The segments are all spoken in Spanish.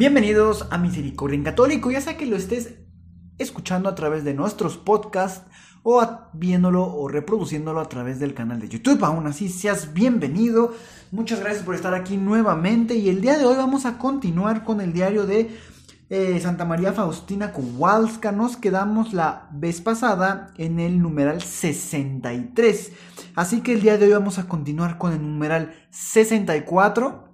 Bienvenidos a Misericordia en Católico, ya sea que lo estés escuchando a través de nuestros podcasts o viéndolo o reproduciéndolo a través del canal de YouTube. Aún así, seas bienvenido. Muchas gracias por estar aquí nuevamente y el día de hoy vamos a continuar con el diario de eh, Santa María Faustina Kowalska. Nos quedamos la vez pasada en el numeral 63. Así que el día de hoy vamos a continuar con el numeral 64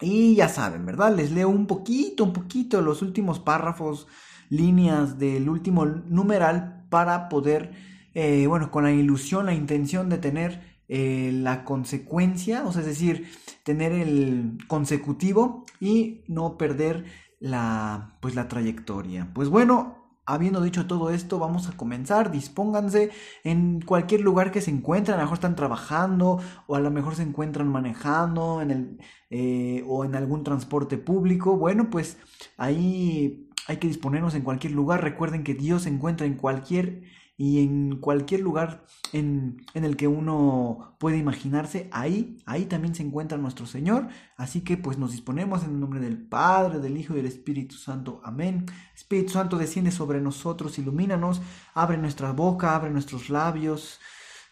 y ya saben, ¿verdad? Les leo un poquito, un poquito los últimos párrafos, líneas del último numeral para poder, eh, bueno, con la ilusión, la intención de tener eh, la consecuencia, o sea, es decir, tener el consecutivo y no perder la, pues, la trayectoria. Pues bueno, Habiendo dicho todo esto, vamos a comenzar. Dispónganse en cualquier lugar que se encuentren. A lo mejor están trabajando o a lo mejor se encuentran manejando en el, eh, o en algún transporte público. Bueno, pues ahí hay que disponernos en cualquier lugar. Recuerden que Dios se encuentra en cualquier y en cualquier lugar en, el que uno puede imaginarse, ahí, ahí también se encuentra nuestro Señor. Así que pues nos disponemos en el nombre del Padre, del Hijo y del Espíritu Santo. Amén. Espíritu Santo desciende sobre nosotros, ilumínanos, abre nuestra boca, abre nuestros labios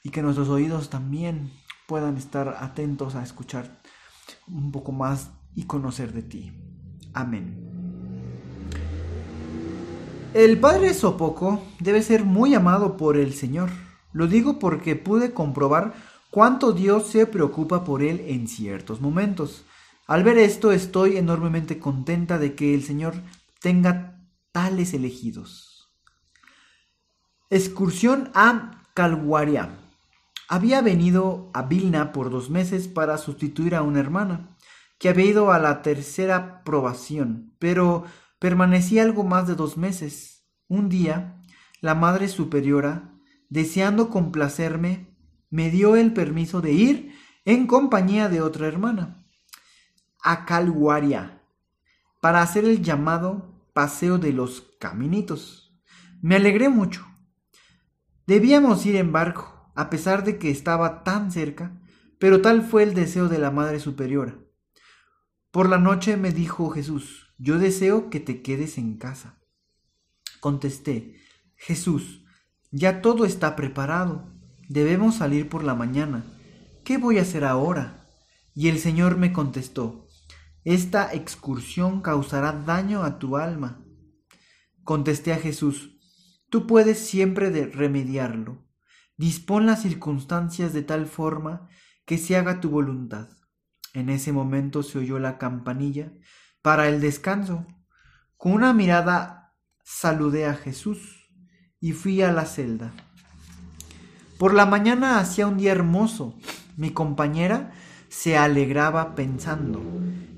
y que nuestros oídos también puedan estar atentos a escuchar un poco más y conocer de ti. Amén. El padre Sopoco debe ser muy amado por el Señor. Lo digo porque pude comprobar cuánto Dios se preocupa por él en ciertos momentos. Al ver esto estoy enormemente contenta de que el Señor tenga tales elegidos. Excursión a Calguaria. Había venido a Vilna por dos meses para sustituir a una hermana, que había ido a la tercera probación, pero Permanecí algo más de dos meses. Un día, la Madre Superiora, deseando complacerme, me dio el permiso de ir en compañía de otra hermana, a Calguaria, para hacer el llamado Paseo de los Caminitos. Me alegré mucho. Debíamos ir en barco, a pesar de que estaba tan cerca, pero tal fue el deseo de la Madre Superiora. Por la noche me dijo Jesús, yo deseo que te quedes en casa. Contesté, Jesús, ya todo está preparado, debemos salir por la mañana. ¿Qué voy a hacer ahora? Y el Señor me contestó, esta excursión causará daño a tu alma. Contesté a Jesús, tú puedes siempre remediarlo. Dispón las circunstancias de tal forma que se haga tu voluntad. En ese momento se oyó la campanilla para el descanso. Con una mirada saludé a Jesús y fui a la celda. Por la mañana hacía un día hermoso. Mi compañera se alegraba pensando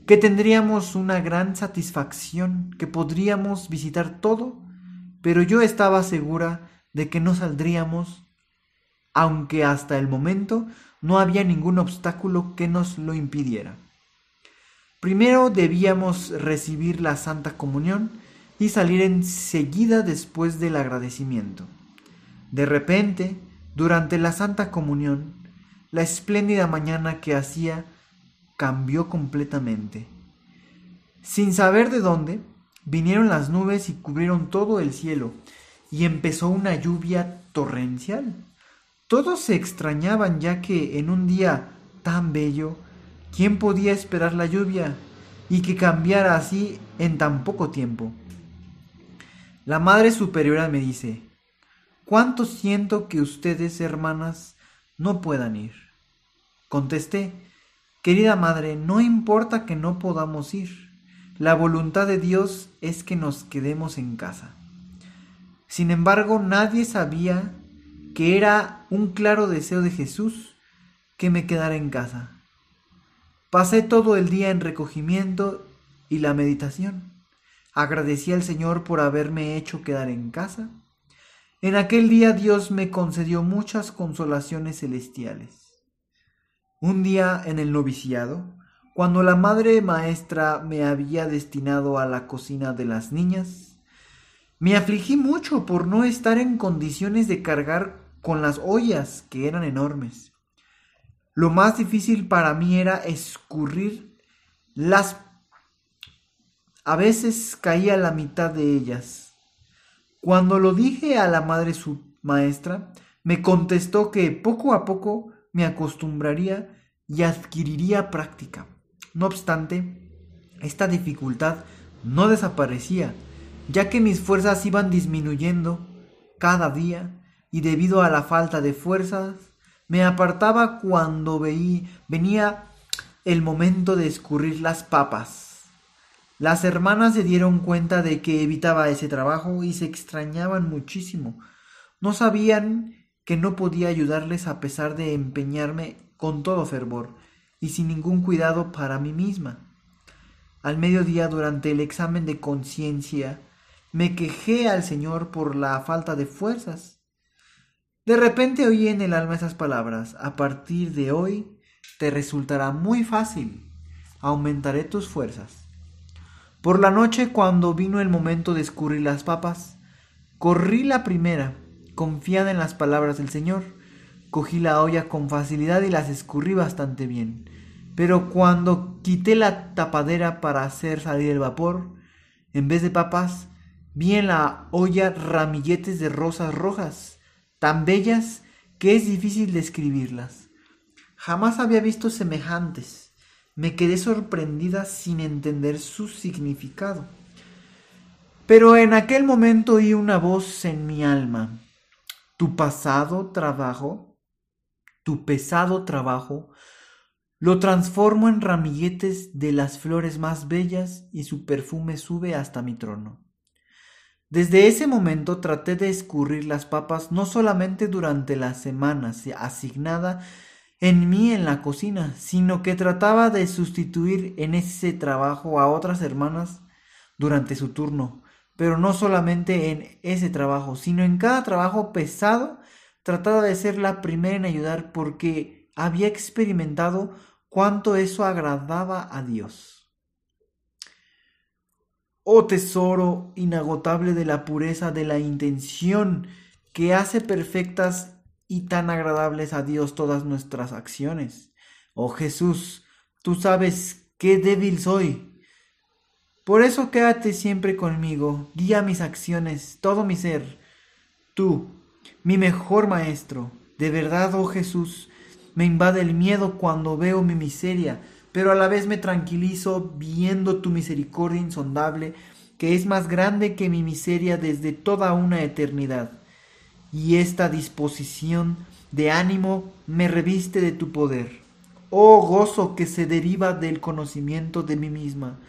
que tendríamos una gran satisfacción, que podríamos visitar todo, pero yo estaba segura de que no saldríamos, aunque hasta el momento no había ningún obstáculo que nos lo impidiera. Primero debíamos recibir la Santa Comunión y salir enseguida después del agradecimiento. De repente, durante la Santa Comunión, la espléndida mañana que hacía cambió completamente. Sin saber de dónde, vinieron las nubes y cubrieron todo el cielo, y empezó una lluvia torrencial. Todos se extrañaban ya que en un día tan bello ¿Quién podía esperar la lluvia y que cambiara así en tan poco tiempo? La Madre Superiora me dice, ¿cuánto siento que ustedes, hermanas, no puedan ir? Contesté, querida Madre, no importa que no podamos ir. La voluntad de Dios es que nos quedemos en casa. Sin embargo, nadie sabía que era un claro deseo de Jesús que me quedara en casa. Pasé todo el día en recogimiento y la meditación. Agradecí al Señor por haberme hecho quedar en casa. En aquel día Dios me concedió muchas consolaciones celestiales. Un día en el noviciado, cuando la madre maestra me había destinado a la cocina de las niñas, me afligí mucho por no estar en condiciones de cargar con las ollas, que eran enormes. Lo más difícil para mí era escurrir las... A veces caía la mitad de ellas. Cuando lo dije a la madre su maestra, me contestó que poco a poco me acostumbraría y adquiriría práctica. No obstante, esta dificultad no desaparecía ya que mis fuerzas iban disminuyendo cada día y debido a la falta de fuerzas me apartaba cuando veí, venía el momento de escurrir las papas. Las hermanas se dieron cuenta de que evitaba ese trabajo y se extrañaban muchísimo. No sabían que no podía ayudarles a pesar de empeñarme con todo fervor y sin ningún cuidado para mí misma. Al mediodía durante el examen de conciencia me quejé al Señor por la falta de fuerzas. De repente oí en el alma esas palabras, a partir de hoy te resultará muy fácil, aumentaré tus fuerzas. Por la noche, cuando vino el momento de escurrir las papas, corrí la primera, confiada en las palabras del Señor. Cogí la olla con facilidad y las escurrí bastante bien. Pero cuando quité la tapadera para hacer salir el vapor, en vez de papas, Vi en la olla ramilletes de rosas rojas, tan bellas que es difícil describirlas. Jamás había visto semejantes. Me quedé sorprendida sin entender su significado. Pero en aquel momento oí una voz en mi alma. Tu pasado trabajo, tu pesado trabajo, lo transformo en ramilletes de las flores más bellas y su perfume sube hasta mi trono. Desde ese momento traté de escurrir las papas no solamente durante la semana asignada en mí en la cocina, sino que trataba de sustituir en ese trabajo a otras hermanas durante su turno, pero no solamente en ese trabajo, sino en cada trabajo pesado, trataba de ser la primera en ayudar porque había experimentado cuánto eso agradaba a Dios. Oh tesoro inagotable de la pureza de la intención que hace perfectas y tan agradables a Dios todas nuestras acciones. Oh Jesús, tú sabes qué débil soy. Por eso quédate siempre conmigo, guía mis acciones, todo mi ser. Tú, mi mejor maestro, de verdad, oh Jesús, me invade el miedo cuando veo mi miseria, pero a la vez me tranquilizo viendo tu misericordia insondable, que es más grande que mi miseria desde toda una eternidad. Y esta disposición de ánimo me reviste de tu poder. Oh gozo que se deriva del conocimiento de mí misma.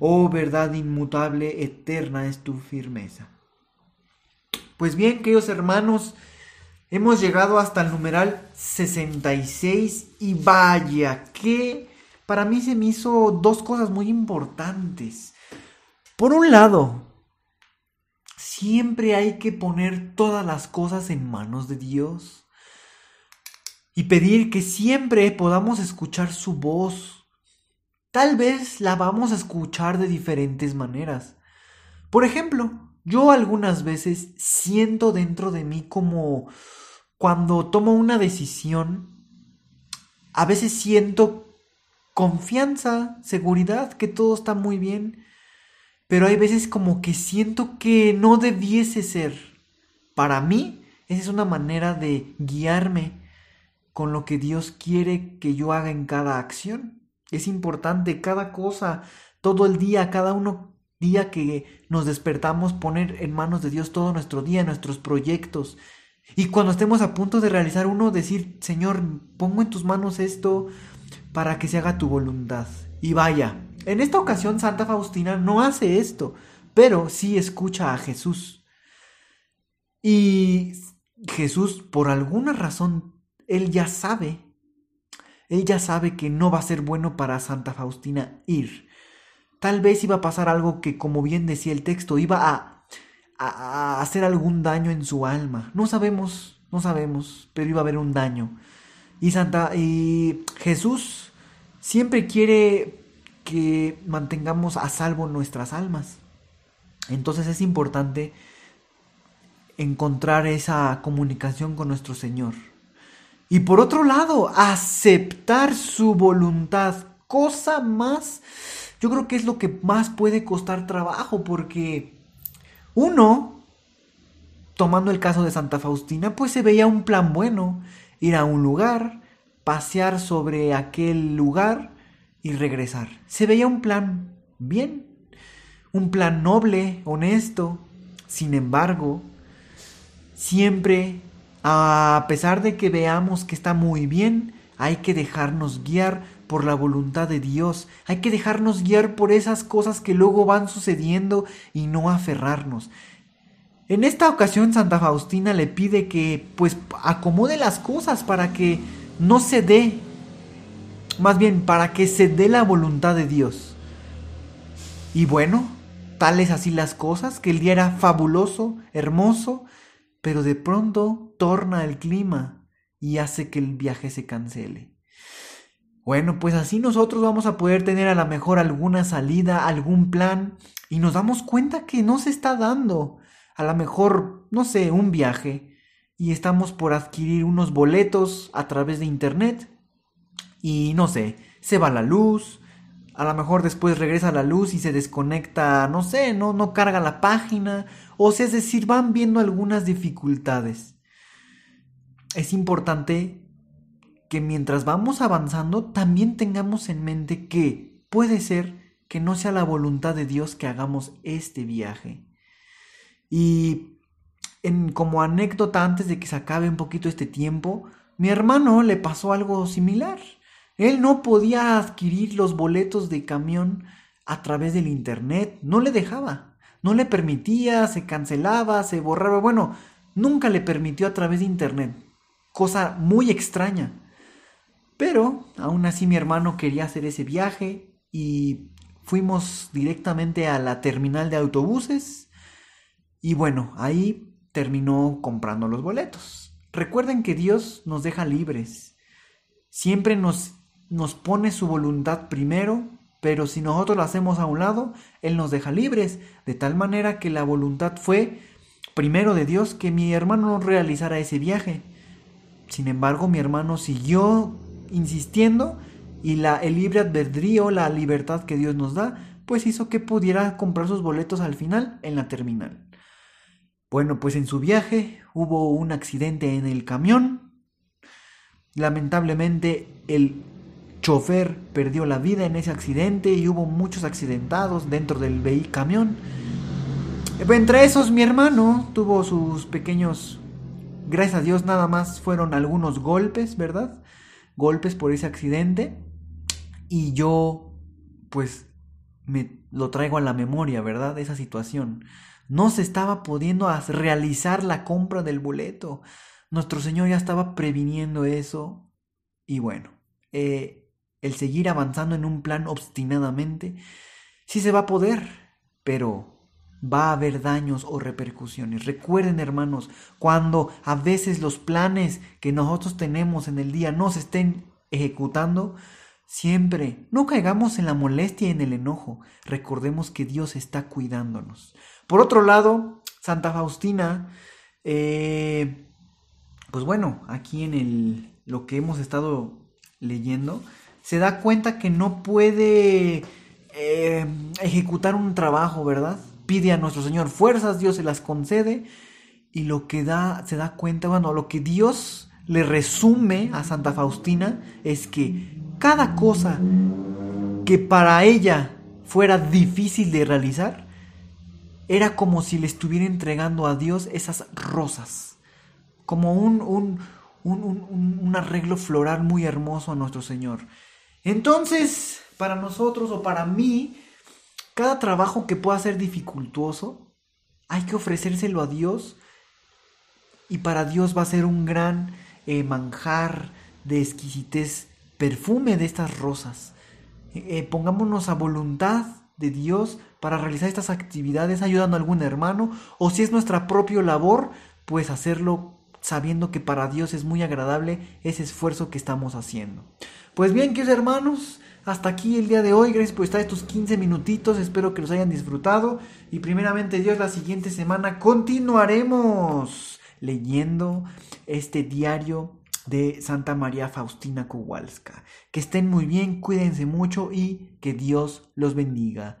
Oh verdad inmutable, eterna es tu firmeza. Pues bien, queridos hermanos, hemos llegado hasta el numeral 66 y vaya, que para mí se me hizo dos cosas muy importantes. Por un lado, siempre hay que poner todas las cosas en manos de Dios y pedir que siempre podamos escuchar su voz. Tal vez la vamos a escuchar de diferentes maneras. Por ejemplo, yo algunas veces siento dentro de mí como cuando tomo una decisión, a veces siento confianza, seguridad, que todo está muy bien. Pero hay veces como que siento que no debiese ser. Para mí, esa es una manera de guiarme con lo que Dios quiere que yo haga en cada acción. Es importante cada cosa, todo el día, cada uno día que nos despertamos, poner en manos de Dios todo nuestro día, nuestros proyectos. Y cuando estemos a punto de realizar uno, decir, Señor, pongo en tus manos esto, para que se haga tu voluntad. Y vaya, en esta ocasión Santa Faustina no hace esto, pero sí escucha a Jesús. Y Jesús, por alguna razón, él ya sabe, él ya sabe que no va a ser bueno para Santa Faustina ir. tal vez iba a pasar algo que, como bien decía el texto, iba a, a, hacer algún daño en su alma. No sabemos, no sabemos, pero iba a haber un daño. Y Santa y Jesús siempre quiere que mantengamos a salvo nuestras almas. Entonces es importante encontrar esa comunicación con nuestro Señor. Y por otro lado, aceptar su voluntad, cosa más, yo creo que es lo que más puede costar trabajo, porque uno, tomando el caso de Santa Faustina, pues se veía un plan bueno, ir a un lugar, pasear sobre aquel lugar y regresar. Se veía un plan bien, un plan noble, honesto. Sin embargo, siempre a pesar de que veamos que está muy bien, hay que dejarnos guiar por la voluntad de Dios. Hay que dejarnos guiar por esas cosas que luego van sucediendo y no aferrarnos. En esta ocasión Santa Faustina le pide que pues acomode las cosas para que no se dé, más bien para que se dé la voluntad de Dios. Y bueno, tales así las cosas, que el día era fabuloso, hermoso, pero de pronto torna el clima y hace que el viaje se cancele. Bueno, pues así nosotros vamos a poder tener a lo mejor alguna salida, algún plan, y nos damos cuenta que no se está dando. A lo mejor, no sé, un viaje, y estamos por adquirir unos boletos a través de internet, y no sé, se va la luz, a lo mejor después regresa la luz y se desconecta, no sé, no, no carga la página, o sea, es decir, van viendo algunas dificultades. Es importante que mientras vamos avanzando también tengamos en mente que puede ser que no sea la voluntad de Dios que hagamos este viaje. Y en, como anécdota antes de que se acabe un poquito este tiempo, mi hermano le pasó algo similar. Él no podía adquirir los boletos de camión a través del internet, no le dejaba, no le permitía, se cancelaba, se borraba, bueno, nunca le permitió a través de internet, cosa muy extraña. Pero aún así mi hermano quería hacer ese viaje y fuimos directamente a la terminal de autobuses y bueno, ahí terminó comprando los boletos. Recuerden que Dios nos deja libres. Siempre nos nos pone su voluntad primero, pero si nosotros lo hacemos a un lado, Él nos deja libres, de tal manera que la voluntad fue primero de Dios que mi hermano no realizara ese viaje. Sin embargo, mi hermano siguió insistiendo y la, el libre albedrío, la libertad que Dios nos da, pues hizo que pudiera comprar sus boletos al final en la terminal. Bueno, pues en su viaje hubo un accidente en el camión. Lamentablemente el chofer perdió la vida en ese accidente y hubo muchos accidentados dentro del vehículo camión. Entre esos mi hermano tuvo sus pequeños, gracias a Dios nada más fueron algunos golpes, ¿verdad? Golpes por ese accidente. Y yo pues me lo traigo a la memoria, ¿verdad? Esa situación. No se estaba pudiendo realizar la compra del boleto. Nuestro Señor ya estaba previniendo eso. Y bueno, eh, el seguir avanzando en un plan obstinadamente, sí se va a poder, pero va a haber daños o repercusiones. Recuerden, hermanos, cuando a veces los planes que nosotros tenemos en el día no se estén ejecutando, siempre no caigamos en la molestia y en el enojo. Recordemos que Dios está cuidándonos. Por otro lado, Santa Faustina, eh, pues bueno, aquí en el, lo que hemos estado leyendo, se da cuenta que no puede eh, ejecutar un trabajo, ¿verdad? Pide a nuestro Señor fuerzas, Dios se las concede y lo que da, se da cuenta, bueno, lo que Dios le resume a Santa Faustina es que cada cosa que para ella fuera difícil de realizar, era como si le estuviera entregando a Dios esas rosas, como un, un, un, un arreglo floral muy hermoso a nuestro Señor. Entonces, para nosotros o para mí, cada trabajo que pueda ser dificultoso, hay que ofrecérselo a Dios y para Dios va a ser un gran eh, manjar de exquisitez, perfume de estas rosas. Eh, pongámonos a voluntad de Dios para realizar estas actividades ayudando a algún hermano o si es nuestra propia labor, pues hacerlo sabiendo que para Dios es muy agradable ese esfuerzo que estamos haciendo. Pues bien, queridos hermanos, hasta aquí el día de hoy. Gracias por estar estos 15 minutitos. Espero que los hayan disfrutado. Y primeramente Dios, la siguiente semana continuaremos leyendo este diario de Santa María Faustina Kowalska. Que estén muy bien, cuídense mucho y que Dios los bendiga.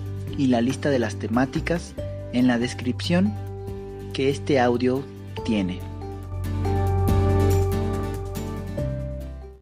y la lista de las temáticas en la descripción que este audio tiene.